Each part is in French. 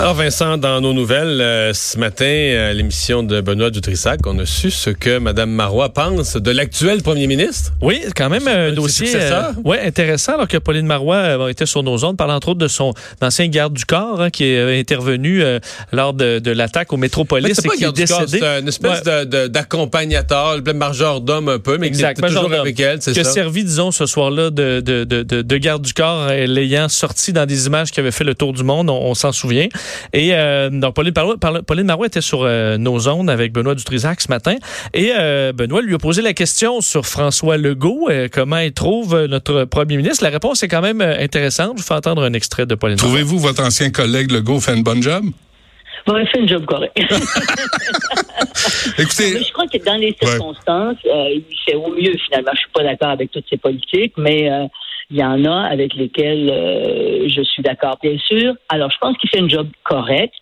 Alors Vincent, dans nos nouvelles, euh, ce matin, à l'émission de Benoît Dutrissac, on a su ce que Mme Marois pense de l'actuel premier ministre. Oui, quand même un C'est dossier euh, ouais, intéressant, alors que Pauline Marois euh, était sur nos ondes, parlant entre autres de son ancien garde du corps hein, qui est intervenu euh, lors de, de l'attaque au Métropolis c'est et pas qui est décédé. c'est une espèce de- de- d'accompagnateur, le majordome un peu, mais qui était toujours avec elle, c'est qui a servi, disons, ce soir-là de, de, de, de, de garde du corps, euh, l'ayant sorti dans des images qui avaient fait le tour du monde, on, on s'en souvient. Et euh, donc, Pauline, Pauline Marois était sur euh, nos ondes avec Benoît Dutrisac ce matin. Et euh, Benoît lui a posé la question sur François Legault, euh, comment il trouve notre premier ministre. La réponse est quand même intéressante. Je vous fais entendre un extrait de Pauline Marois. Trouvez-vous votre ancien collègue Legault fait une bonne job? Bon, il fait un job correct. Écoutez, Mais je crois que dans les circonstances, euh, il fait au mieux finalement. Je suis pas d'accord avec toutes ces politiques, mais euh, il y en a avec lesquelles euh, je suis d'accord, bien sûr. Alors, je pense qu'il fait un job correct,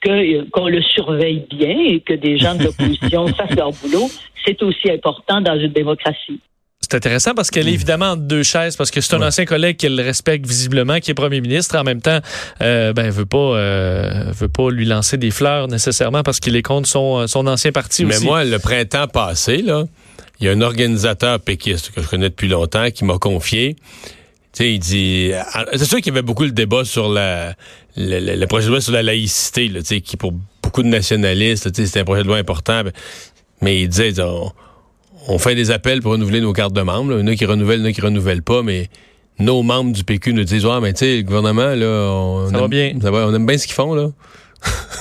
que euh, qu'on le surveille bien et que des gens de l'opposition fassent leur boulot. C'est aussi important dans une démocratie. C'est intéressant parce qu'elle est évidemment entre deux chaises, parce que c'est un ancien collègue qu'elle respecte visiblement, qui est premier ministre. En même temps, euh, ben, elle veut pas, euh, veut pas lui lancer des fleurs nécessairement parce qu'il est contre son, son ancien parti Mais aussi. moi, le printemps passé, là, il y a un organisateur péquiste que je connais depuis longtemps qui m'a confié. Tu sais, il dit. ah, C'est sûr qu'il y avait beaucoup le débat sur la, le, le- le projet de loi sur la laïcité, là, tu sais, qui pour beaucoup de nationalistes, tu sais, c'était un projet de loi important. ben, Mais il disait, on, on fait des appels pour renouveler nos cartes de membres. là. Il y en a qui renouvellent, il y en a qui renouvellent pas, mais nos membres du PQ nous disent, ouais, mais tu sais, le gouvernement, là, on, Ça va aime- bien. ça va, on aime bien ce qu'ils font, là.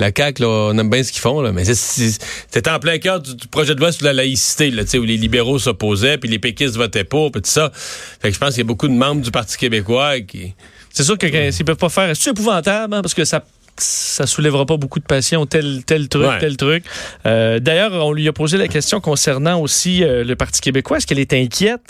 La CAQ, là, on aime bien ce qu'ils font, là, mais c'était en plein cœur du, projet de loi sur la laïcité, là, où les libéraux s'opposaient, puis les péquistes votaient pour, puis tout ça. Fait que je pense qu'il y a beaucoup de membres du Parti québécois qui... C'est sûr que s'ils peuvent pas faire, c'est épouvantable hein, parce que ça ça soulèvera pas beaucoup de passion, tel, tel truc, Ouais. tel truc. Euh, D'ailleurs, on lui a posé la question concernant aussi euh, le Parti québécois. Est-ce qu'elle est inquiète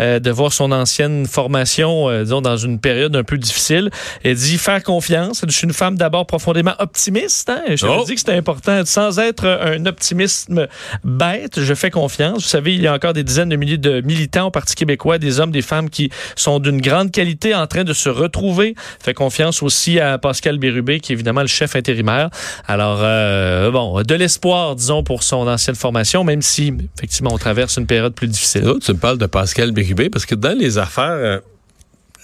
euh, de voir son ancienne formation, disons, dans une période un peu difficile? Elle dit faire confiance. Je suis une femme d'abord profondément optimiste. Hein? Je Oh. dit que c'était important. Sans être un optimisme bête, je fais confiance. Vous savez, il y a encore des dizaines de milliers de militants au Parti québécois, des hommes, des femmes qui sont d'une grande qualité en train de se retrouver. Fait confiance aussi à Pascal Bérubé, qui est le chef intérimaire. Alors, euh, bon, de l'espoir, disons, pour son ancienne formation, même si, effectivement, on traverse une période plus difficile. Tu me parles de Pascal Bérubé, parce que dans les affaires... euh,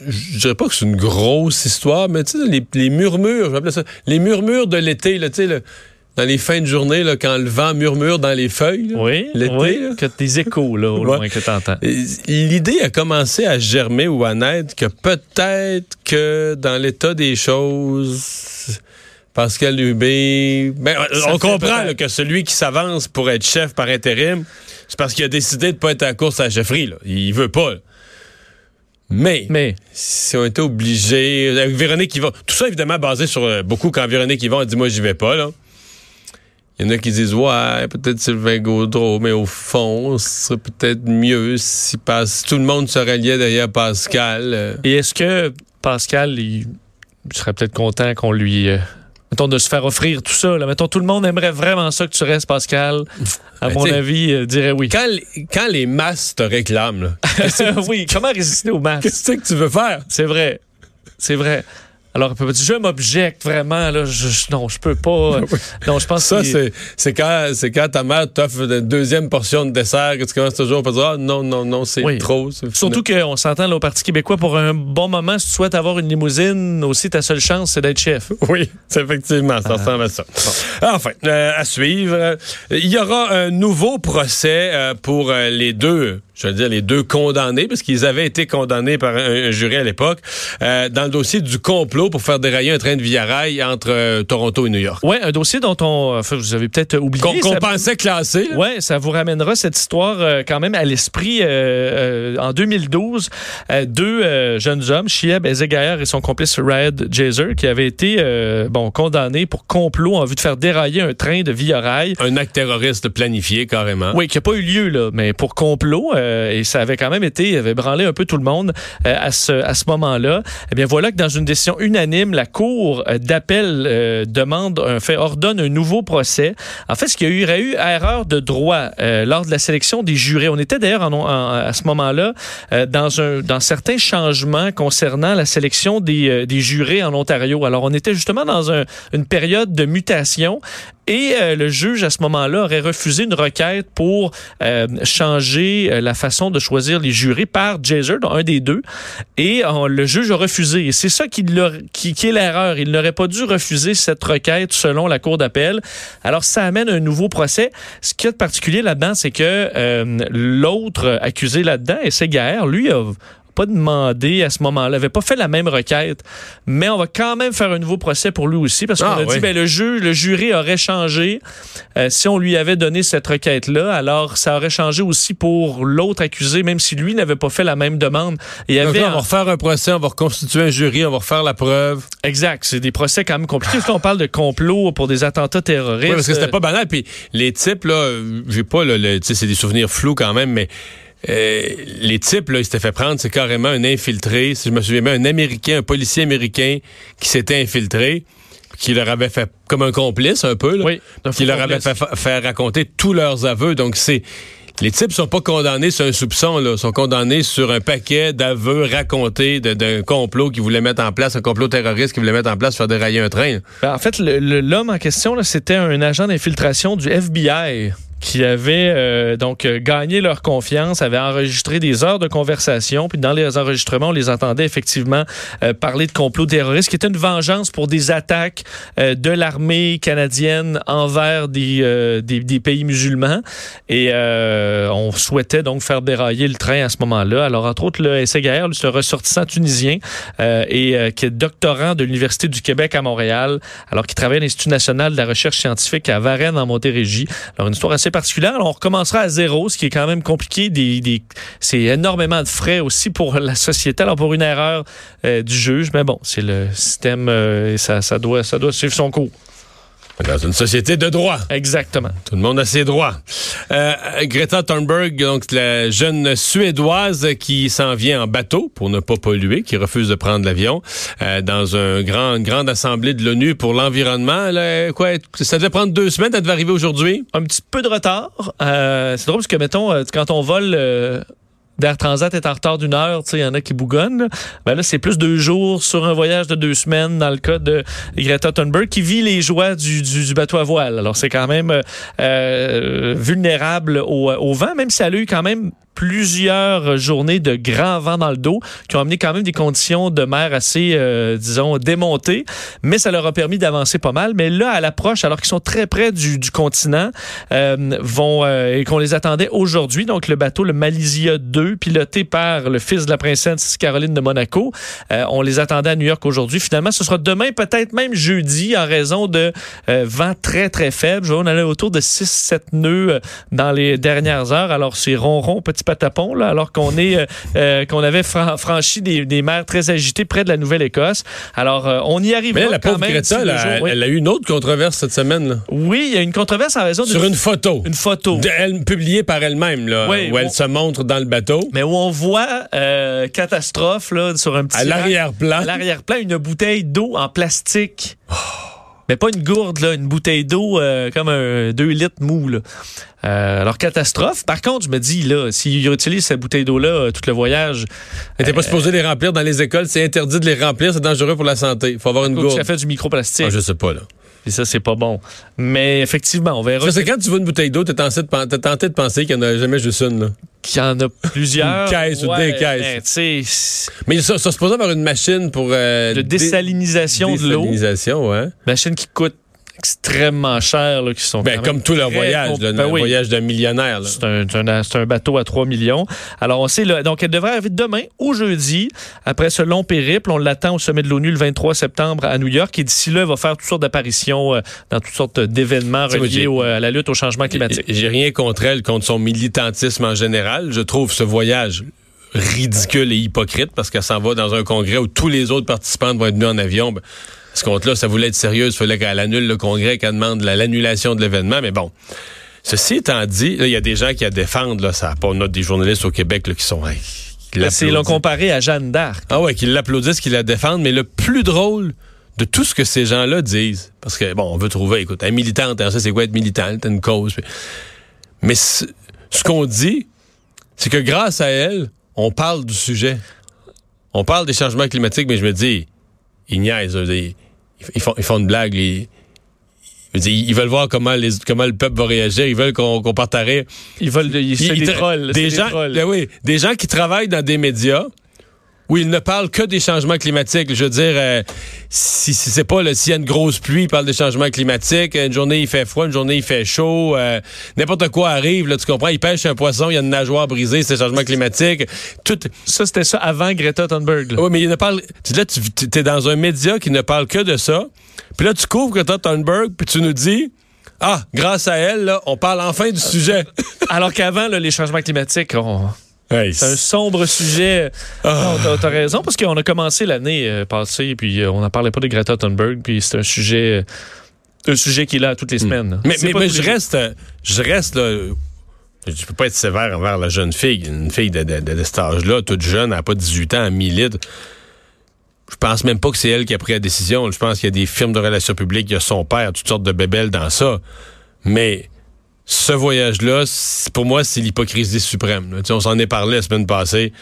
je dirais pas que c'est une grosse histoire, mais tu sais, les, les murmures, je vais appeler ça, les murmures de l'été, tu sais, le- dans les fins de journée, là, quand le vent murmure dans les feuilles, là, Oui, l'été, oui, là. que des échos, là, au Ouais. loin que t'entends. L'idée a commencé à germer ou à naître que peut-être que dans l'état des choses, Pascal Lubé, ben, on comprend là, que celui qui s'avance pour être chef par intérim, c'est parce qu'il a décidé de pas être à la course à la chefferie. Là. Il veut pas. là. Mais, Mais, si on était obligé, avec Véronique Yvon, tout ça évidemment basé sur euh, beaucoup quand Véronique Yvon a dit moi j'y vais pas là. Il y en a qui disent ouais peut-être Sylvain Gaudreau, mais au fond ce serait peut-être mieux si, pas- si tout le monde se ralliait derrière Pascal. euh. et est-ce que Pascal, il serait peut-être content qu'on lui... euh, mettons, de se faire offrir tout ça. Là. Mettons, tout le monde aimerait vraiment ça que tu restes, Pascal. À Ben, mon avis, euh, dirait oui. Quand, les- quand les masses te réclament, là, oui, comment résister aux masses? qu'est-ce que tu veux faire? C'est vrai. C'est vrai. Alors, je m'objecte vraiment, là? Je, je- non, je peux pas. Non, je pense Ça, qu'il- c'est, c'est quand, c'est quand ta mère t'offre une deuxième portion de dessert que tu commences toujours par dire Ah non, non, non, c'est Oui. trop. c'est Surtout qu'on s'entend là, au Parti québécois pour un bon moment. Si tu souhaites avoir une limousine, aussi, ta seule chance, c'est d'être chef. Oui, c'est effectivement, ça ressemble à ça. Enfin, euh, à suivre. euh, Il y aura un nouveau procès euh, pour euh, les deux je veux dire les deux condamnés, parce qu'ils avaient été condamnés par un, un jury à l'époque, euh, dans le dossier du complot pour faire dérailler un train de via rail entre euh, Toronto et New York. Oui, un dossier dont on, enfin, vous avez peut-être oublié. Qu'on pensait classé. Ouais, ça vous ramènera cette histoire euh, quand même à l'esprit. en 2012, euh, deux jeunes hommes, Shieb Ezegayer et son complice Rad Jazer, qui avaient été bon condamnés pour complot en vue de faire dérailler un train de via rail. Un acte terroriste planifié carrément. Oui, qui n'a pas eu lieu, là, mais pour complot, euh, et ça avait quand même été, avait branlé un peu tout le monde euh, à ce, à ce moment-là. Eh bien, voilà que dans une décision unanime, la Cour d'appel euh, demande, un fait, ordonne un nouveau procès. En fait, ce qu'il y aurait eu erreur de droit lors de la sélection des jurés. On était d'ailleurs à ce moment-là dans, un, dans certains changements concernant la sélection des, des jurés en Ontario. Alors, on était justement dans un- une période de mutation et euh, le juge, à ce moment-là, aurait refusé une requête pour euh, changer euh, la façon de choisir les jurés par dont un des deux. Et euh, le juge a refusé. Et c'est ça qui, qui, qui est l'erreur. Il n'aurait pas dû refuser cette requête selon la Cour d'appel. Alors, ça amène un nouveau procès. Ce a de particulier là-dedans, c'est que euh, l'autre accusé là-dedans, et Segaer, lui, a pas demandé à ce moment-là, avait pas fait la même requête, mais on va quand même faire un nouveau procès pour lui aussi parce qu'on Ah, a oui. dit ben le juge, le jury aurait changé euh, si on lui avait donné cette requête-là, alors ça aurait changé aussi pour l'autre accusé, même si lui n'avait pas fait la même demande. Il avait là, on va refaire un procès, on va reconstituer un jury, on va refaire la preuve. exact, c'est des procès quand même compliqués. Parce qu'on parle de complot pour des attentats terroristes. Oui, parce que c'était pas banal. Puis les types, là, euh, j'ai pas, le, c'est des souvenirs flous quand même, mais euh, les types, là, ils s'étaient fait prendre, c'est carrément un infiltré. Si je me souviens bien, un Américain, un policier américain qui s'était infiltré, qui leur avait fait comme un complice un peu, là, Oui, qui leur avait fait fa- faire raconter tous leurs aveux. Donc c'est les types sont pas condamnés sur un soupçon, là, sont condamnés sur un paquet d'aveux racontés d'un complot qu'ils voulaient mettre en place, un complot terroriste qu'ils voulaient mettre en place pour faire dérailler un train. Ben, en fait, l'homme en question, là, c'était un agent d'infiltration du FBI qui avait euh, donc euh, gagné leur confiance, avait enregistré des heures de conversation, puis dans les enregistrements, on les entendait effectivement euh, parler de complot terroriste, qui était une vengeance pour des attaques euh, de l'armée canadienne envers des, euh, des, des pays musulmans. Et euh, on souhaitait donc faire dérailler le train à ce moment-là. Alors, entre autres, le SGR, un ressortissant tunisien et qui est doctorant de l'Université du Québec à Montréal, alors qu'il travaille à l'Institut national de la recherche scientifique à Varennes, en Montérégie. Alors, une histoire assez particulière. On recommencera à zéro, ce qui est quand même compliqué. C'est énormément de frais aussi pour la société, alors pour une erreur euh, du juge. Mais bon, c'est le système euh, et ça doit suivre son cours. Dans une société de droit. Exactement. Tout le monde a ses droits. Euh, Greta Thunberg, donc la jeune Suédoise qui s'en vient en bateau pour ne pas polluer, qui refuse de prendre l'avion, euh, dans un grand, une grande assemblée de l'ONU pour l'environnement. Là, quoi, ça devait prendre deux semaines, elle devait arriver aujourd'hui? un petit peu de retard. Euh, c'est drôle parce que, mettons, euh, quand on vole... d'Air Transat est en retard d'une heure, il y en a qui bougonnent. là. Ben là, c'est plus deux jours sur un voyage de deux semaines dans le cas de Greta Thunberg qui vit les joies du, du, du bateau à voile. Alors, c'est quand même euh, euh, vulnérable au, au vent, même si elle a eu quand même plusieurs journées de grand vent dans le dos qui ont amené quand même des conditions de mer assez, euh, disons, démontées, mais ça leur a permis d'avancer pas mal. Mais là, à l'approche, alors qu'ils sont très près du, du continent, euh, vont euh, et qu'on les attendait aujourd'hui, donc le bateau, le Malaysia 2, piloté par le fils de la princesse Caroline de Monaco, euh, on les attendait à New York aujourd'hui. Finalement, ce sera demain, peut-être même jeudi, en raison de euh, vent très, très faible. Je vois, on allait autour de 6-7 nœuds euh, dans les dernières heures. Alors, c'est ronron, petit patapon, là, alors qu'on est euh, euh, qu'on avait fran- franchi des, des mers très agitées près de la Nouvelle-Écosse. Alors, euh, on y arrive. Mais la pauvre Greta, elle, a- jours. oui. elle a eu une autre controverse cette semaine, là, Oui, il y a une controverse en raison sur d'une une photo. une photo. De- elle, publiée par elle-même, là, Oui, où elle se montre dans le bateau. Mais où on voit euh, catastrophe là, sur un petit À l'arrière-plan. à l'arrière-plan une bouteille d'eau en plastique. Mais pas une gourde, là, une bouteille d'eau euh, comme un 2 litres mou. Là. Euh, alors, catastrophe. Par contre, je me dis, là, s'ils utilisent cette bouteille d'eau-là euh, tout le voyage, n'était pas supposée les remplir dans les écoles. C'est interdit de les remplir. C'est dangereux pour la santé. Il faut avoir une gourde. ça fait du microplastique. Ah, je sais pas, là. Et ça, c'est pas bon. Mais effectivement, on verra c'est quand tu vois une bouteille d'eau, t'es tenté, de tenté de penser qu'il n'y en a jamais juste une, là. qu'il y en a plusieurs. Une caisse ou des caisses. c'est Mais ça, ça se pose avoir une machine pour... euh, de dé- désalinisation de l'eau. Désalinisation, ouais. Machine qui coûte extrêmement chers, là, qui sont Ben, comme tout leur voyage, là, Ben le oui. voyage d'un millionnaire. C'est un, un- bateau à 3 millions. Alors, on sait, là, donc elle devrait arriver demain ou jeudi. Après ce long périple, on l'attend au sommet de l'ONU le 23 septembre à New York. Et d'ici là, elle va faire toutes sortes d'apparitions euh, dans toutes sortes d'événements reliés au- à la lutte au changement climatique. J'ai rien contre elle, contre son militantisme en général. Je trouve ce voyage ridicule et hypocrite parce qu'elle s'en va dans un congrès où tous les autres participants vont être venus en avion. Ben, ce compte-là, ça voulait être sérieux. Il fallait qu'elle annule le congrès, qu'elle demande la- l'annulation de l'événement. Mais bon, ceci étant dit, il y a des gens qui la défendent. Là, ça pas note des journalistes au Québec là, qui sont... hey, C'est l'ont comparé à Jeanne d'Arc. Ah ouais, qui l'applaudissent, qui la défendent. Mais le plus drôle de tout ce que ces gens-là disent, parce que, bon, on veut trouver, écoute, un militante, hein, ça c'est quoi être militant, t'as une cause. puis- Mais ce, qu'on dit, c'est que grâce à elle, on parle du sujet. On parle des changements climatiques, mais je me dis, ils niaisent. Ils, ils font, ils font une blague. Ils, ils veulent voir comment, les, comment le peuple va réagir. Ils veulent qu'on qu'on parte à rire. Ils veulent, ils, des. Des gens, des trolls. ben oui, des gens qui travaillent dans des médias où ils ne parlent que des changements climatiques. Je veux dire, euh, si, si c'est pas le s'il y a une grosse pluie, ils parlent des changements climatiques. Une journée il fait froid, une journée il fait chaud. euh, N'importe quoi arrive, là, tu comprends. Ils pêchent un poisson, il y a une nageoire brisée, c'est changements climatiques. Tout. Ça, c'était ça avant Greta Thunberg. là. Oui, mais il ne parle. Tu là, tu es dans un média qui ne parle que de ça. Puis là, tu couvres Greta Thunberg, puis tu nous dis. Ah, grâce à elle, là, on parle enfin du sujet. Alors qu'avant, là, les changements climatiques, on- Hey, c'est un sombre sujet. Non, t'as- raison, parce qu'on a commencé l'année euh, passée, puis euh, on n'en parlait pas de Greta Thunberg, puis c'est un sujet, euh, un sujet qui est là toutes les semaines. là. Mais, je reste, je reste là. Je peux pas être sévère envers la jeune fille. Une fille de, de, de, de cet âge-là, toute jeune, elle n'a pas 18 ans, à 1000 litres. Je pense même pas que c'est elle qui a pris la décision. Je pense qu'il y a des firmes de relations publiques, il y a son père, toutes sortes de bébelles dans ça. Mais ce voyage-là, pour moi, c'est l'hypocrisie suprême. Tu sais, on s'en est parlé la semaine passée.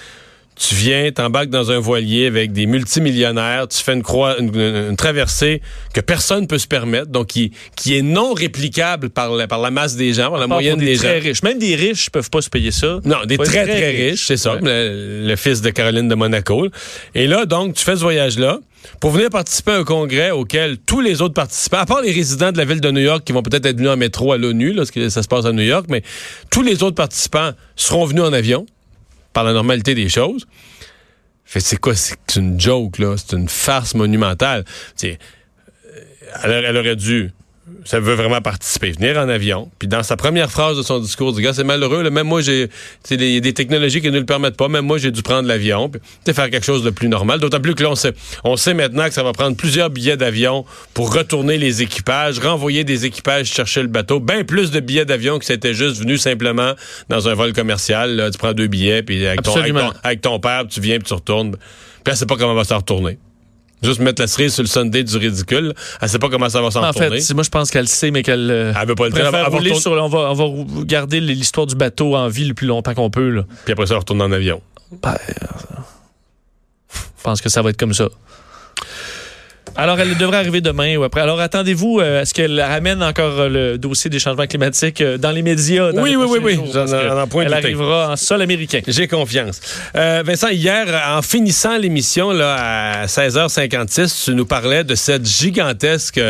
Tu viens, t'embarques dans un voilier avec des multimillionnaires, tu fais une, croix, une, traversée que personne peut se permettre, donc qui, qui est non réplicable par la, par la masse des gens, par la moyenne des des gens. très riches. Même des riches peuvent pas se payer ça. Non, des très, très, riches, c'est ça. Ouais. Le, le fils de Caroline de Monaco. Et là, donc, tu fais ce voyage-là pour venir participer à un congrès auquel tous les autres participants, à part les résidents de la ville de New York qui vont peut-être être venus en métro à l'ONU, parce que ça se passe à New York, mais tous les autres participants seront venus en avion, par la normalité des choses. C'est quoi? C'est une joke, là? C'est une farce monumentale. Elle, elle aurait dû, ça veut vraiment participer, venir en avion. Puis dans sa première phrase de son discours, du gars, c'est malheureux. là, même moi, j'ai, il y a des technologies qui ne le permettent pas. Même moi, j'ai dû prendre l'avion. Puis, faire quelque chose de plus normal. D'autant plus que là, on sait, on sait maintenant que ça va prendre plusieurs billets d'avion pour retourner les équipages, renvoyer des équipages chercher le bateau. Bien plus de billets d'avion que c'était juste venu simplement dans un vol commercial. là. tu prends deux billets, puis avec ton, avec, Absolument. ton, avec ton père, puis tu viens, puis tu retournes. Puis elle sait pas comment va s'en retourner. Juste mettre la cerise sur le Sunday du ridicule. Elle sait pas comment ça va s'en En fait, moi, je pense qu'elle le sait, mais qu'elle euh, Elle veut pas le préfère rouler sur... On va, on va rou- garder l'histoire du bateau en vie le plus longtemps qu'on peut. Là. Puis après ça, elle retourne en avion. Je pense que ça va être comme ça. Alors, elle devrait arriver demain ou après. Alors, attendez-vous euh, à ce qu'elle ramène encore euh, le dossier des changements climatiques euh, dans les médias. dans Oui, les oui, oui, oui. Elle arrivera en sol américain. J'ai confiance. Euh, Vincent, hier, en finissant l'émission à 16h56, tu nous parlais de cette gigantesque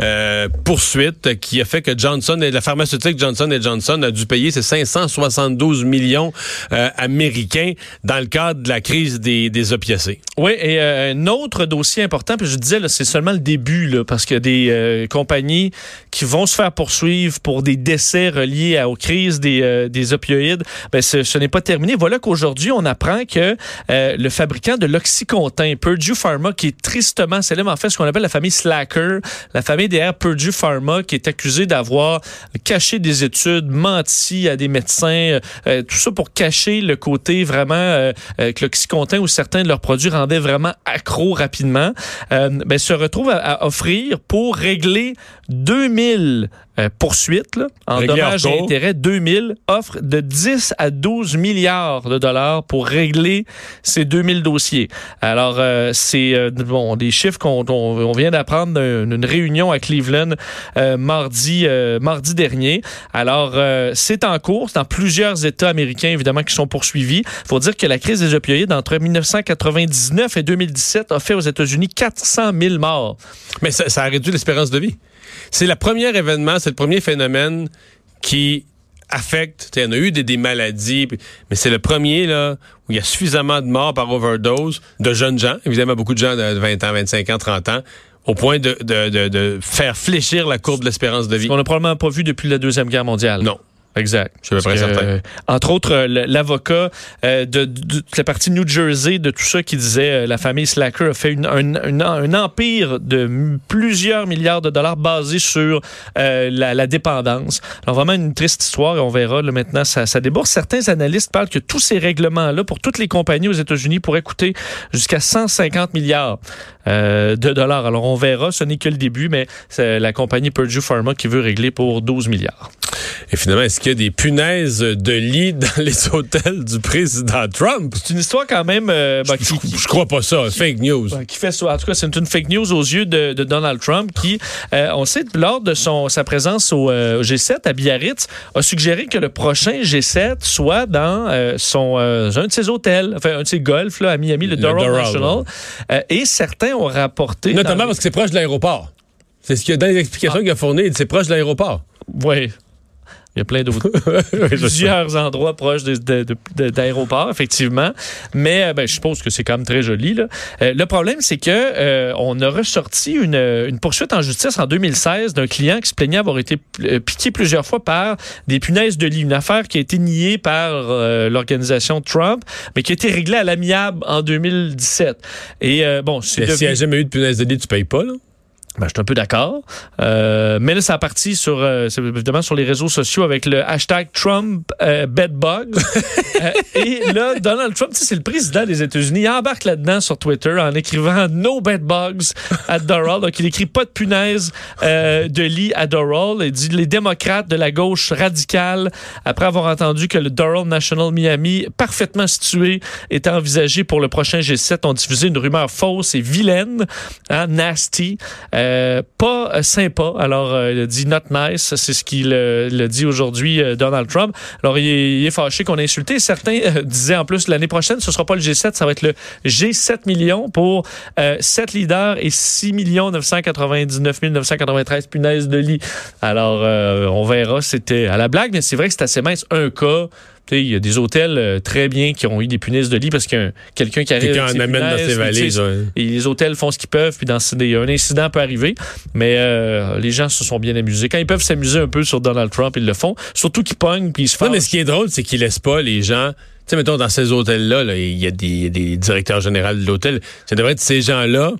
euh, poursuite qui a fait que Johnson et la pharmaceutique Johnson Johnson a dû payer ses 572 millions euh, américains dans le cadre de la crise des, des opiacés. Oui, et un autre dossier important, puis je disais, c'est seulement le début, là, parce qu'il y a des euh, compagnies qui vont se faire poursuivre pour des décès reliés à- aux crises des, euh, des opioïdes. Ben, ce, ce n'est pas terminé. Voilà qu'aujourd'hui, on apprend que euh, le fabricant de l'Oxycontin, Purdue Pharma, qui est tristement célèbre, en fait, ce qu'on appelle la famille Slacker, la famille derrière Purdue Pharma, qui est accusée d'avoir caché des études, menti à des médecins, euh, euh, tout ça pour cacher le côté vraiment euh, que l'Oxycontin ou certains de leurs produits rendaient vraiment accro rapidement, euh, ben, se retrouve à, à offrir pour régler 2000 euh, poursuites là, en Régler dommages et intérêts, 2000 offre de 10 à 12 milliards de dollars pour régler ces 2000 dossiers. Alors, euh, c'est euh, bon, des chiffres qu'on on, on vient d'apprendre d'une réunion à Cleveland euh, mardi, mardi dernier. Alors, c'est en cours, dans plusieurs États américains, évidemment, qui sont poursuivis. Il faut dire que la crise des opioïdes entre 1999 et 2017 a fait aux États-Unis 400 000 morts. Mais ça, ça a réduit l'espérance de vie. c'est le premier événement, c'est le premier phénomène qui affecte. Il y en a eu des, des maladies, mais c'est le premier là où il y a suffisamment de morts par overdose de jeunes gens, évidemment beaucoup de gens de 20 ans, 25 ans, 30 ans, au point de, de, de, de faire fléchir la courbe de l'espérance de vie. On n'a probablement pas vu depuis la Deuxième Guerre mondiale. Non. Exact. Je suis près que, certain. euh, entre autres, euh, l'avocat euh, de, de- de la partie New Jersey de tout ça qui disait la famille Slacker a fait une- un, un- un empire de plusieurs milliards de dollars basé sur euh, la, la dépendance. Alors vraiment une triste histoire et on verra là, maintenant ça, ça déborde. Certains analystes parlent que tous ces règlements-là pour toutes les compagnies aux États-Unis pourraient coûter jusqu'à 150 milliards euh, de dollars. Alors on verra, ce n'est que le début, mais c'est la compagnie Purdue Pharma qui veut régler pour 12 milliards. Et finalement, est-ce qu'il y a des punaises de lit dans les hôtels du président Trump? C'est une histoire quand même euh, ben, qui, qui- Je crois pas ça. Fake news. ben, qui fait ça. En tout cas, c'est une fake news aux yeux de, de Donald Trump qui, euh, on sait, lors de son, sa présence au, euh, au G7 à Biarritz, a suggéré que le prochain G7 soit dans son, un de ses hôtels, enfin un de ses golfs là, à Miami, le, Le Doral National. Et certains ont rapporté... Notamment parce que c'est proche de l'aéroport. C'est ce qu'il y a dans les explications qu'il a fournies. C'est proche de l'aéroport. Ouais. Il y a plein d'autres. plusieurs endroits proches d'aéroports, effectivement. Mais euh, ben, je suppose que c'est quand même très joli. Là. Euh, le problème, c'est que euh, on a ressorti une, une poursuite en justice en 2016 d'un client qui se plaignait avoir été euh, piqué plusieurs fois par des punaises de lit. Une affaire qui a été niée par euh, l'organisation Trump, mais qui a été réglée à l'amiable en 2017. Et euh, bon, c'est Mais S'il n'y a devenu- jamais eu de punaise de lit, tu payes pas, là? Ben, je suis un peu d'accord. Euh, mais là, ça a parti sur, euh, évidemment sur les réseaux sociaux avec le hashtag Trump euh, bedbugs. Euh, et là, Donald Trump, tu sais, c'est le président des États-Unis, il embarque là-dedans sur Twitter en écrivant No bedbugs at Doral. Donc, il écrit pas de punaise euh, de lit à Doral. Il dit les démocrates de la gauche radicale, après avoir entendu que le Doral National Miami, parfaitement situé, était envisagé pour le prochain G7, ont diffusé une rumeur fausse et vilaine, hein, nasty. Euh, pas euh, sympa. Alors, euh, il dit not nice. C'est ce qu'il euh, a dit aujourd'hui, Donald Trump. Alors, il est, fâché qu'on a insulté. Certains disaient en plus l'année prochaine, ce sera pas le G7, ça va être le G7 millions pour euh, 7 leaders et 6 999 993 punaises de lit. Alors, on verra. C'était à la blague, mais c'est vrai que c'est assez mince. Un cas. Il y a des hôtels euh, très bien qui ont eu des punaises de lit parce qu'il y a un- quelqu'un qui arrive Quelqu'un avec en amène dans ses valises. ouais. et les hôtels font ce qu'ils peuvent, puis dans des, un incident peut arriver. Mais euh, les gens se sont bien amusés. Quand ils peuvent s'amuser un peu sur Donald Trump, ils le font. Surtout qu'ils pognent, puis ils se font. Non, mais ce qui est drôle, c'est qu'ils laissent pas les gens. Tu sais, mettons, dans ces hôtels-là, là, il y a des, des directeurs généraux de l'hôtel. Ça devrait être ces gens-là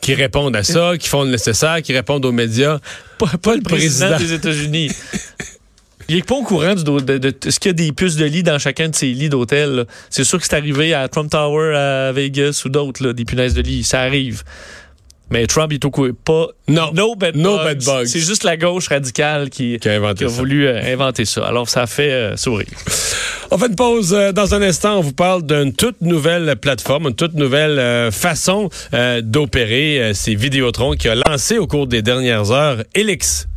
qui répondent à ça, qui font le nécessaire, qui répondent aux médias. pas, pas le président. président des États-Unis. Il est pas au courant du, de, de- de- est-ce qu'il y a des puces de lit dans chacun de ces lits d'hôtel. C'est sûr que c'est arrivé à Trump Tower à Vegas ou d'autres, des punaises de lit. Ça arrive. Mais Trump, il est au courant. Pas. Non. No bed No bugs. bed bugs. C'est juste la gauche radicale qui, Qui a inventé qui a ça. voulu euh, inventer ça. Alors, ça fait euh, sourire. On fait une pause. euh, Dans un instant, on vous parle d'une toute nouvelle plateforme, une toute nouvelle euh, façon d'opérer. C'est Vidéotron qui a lancé au cours des dernières heures Elix.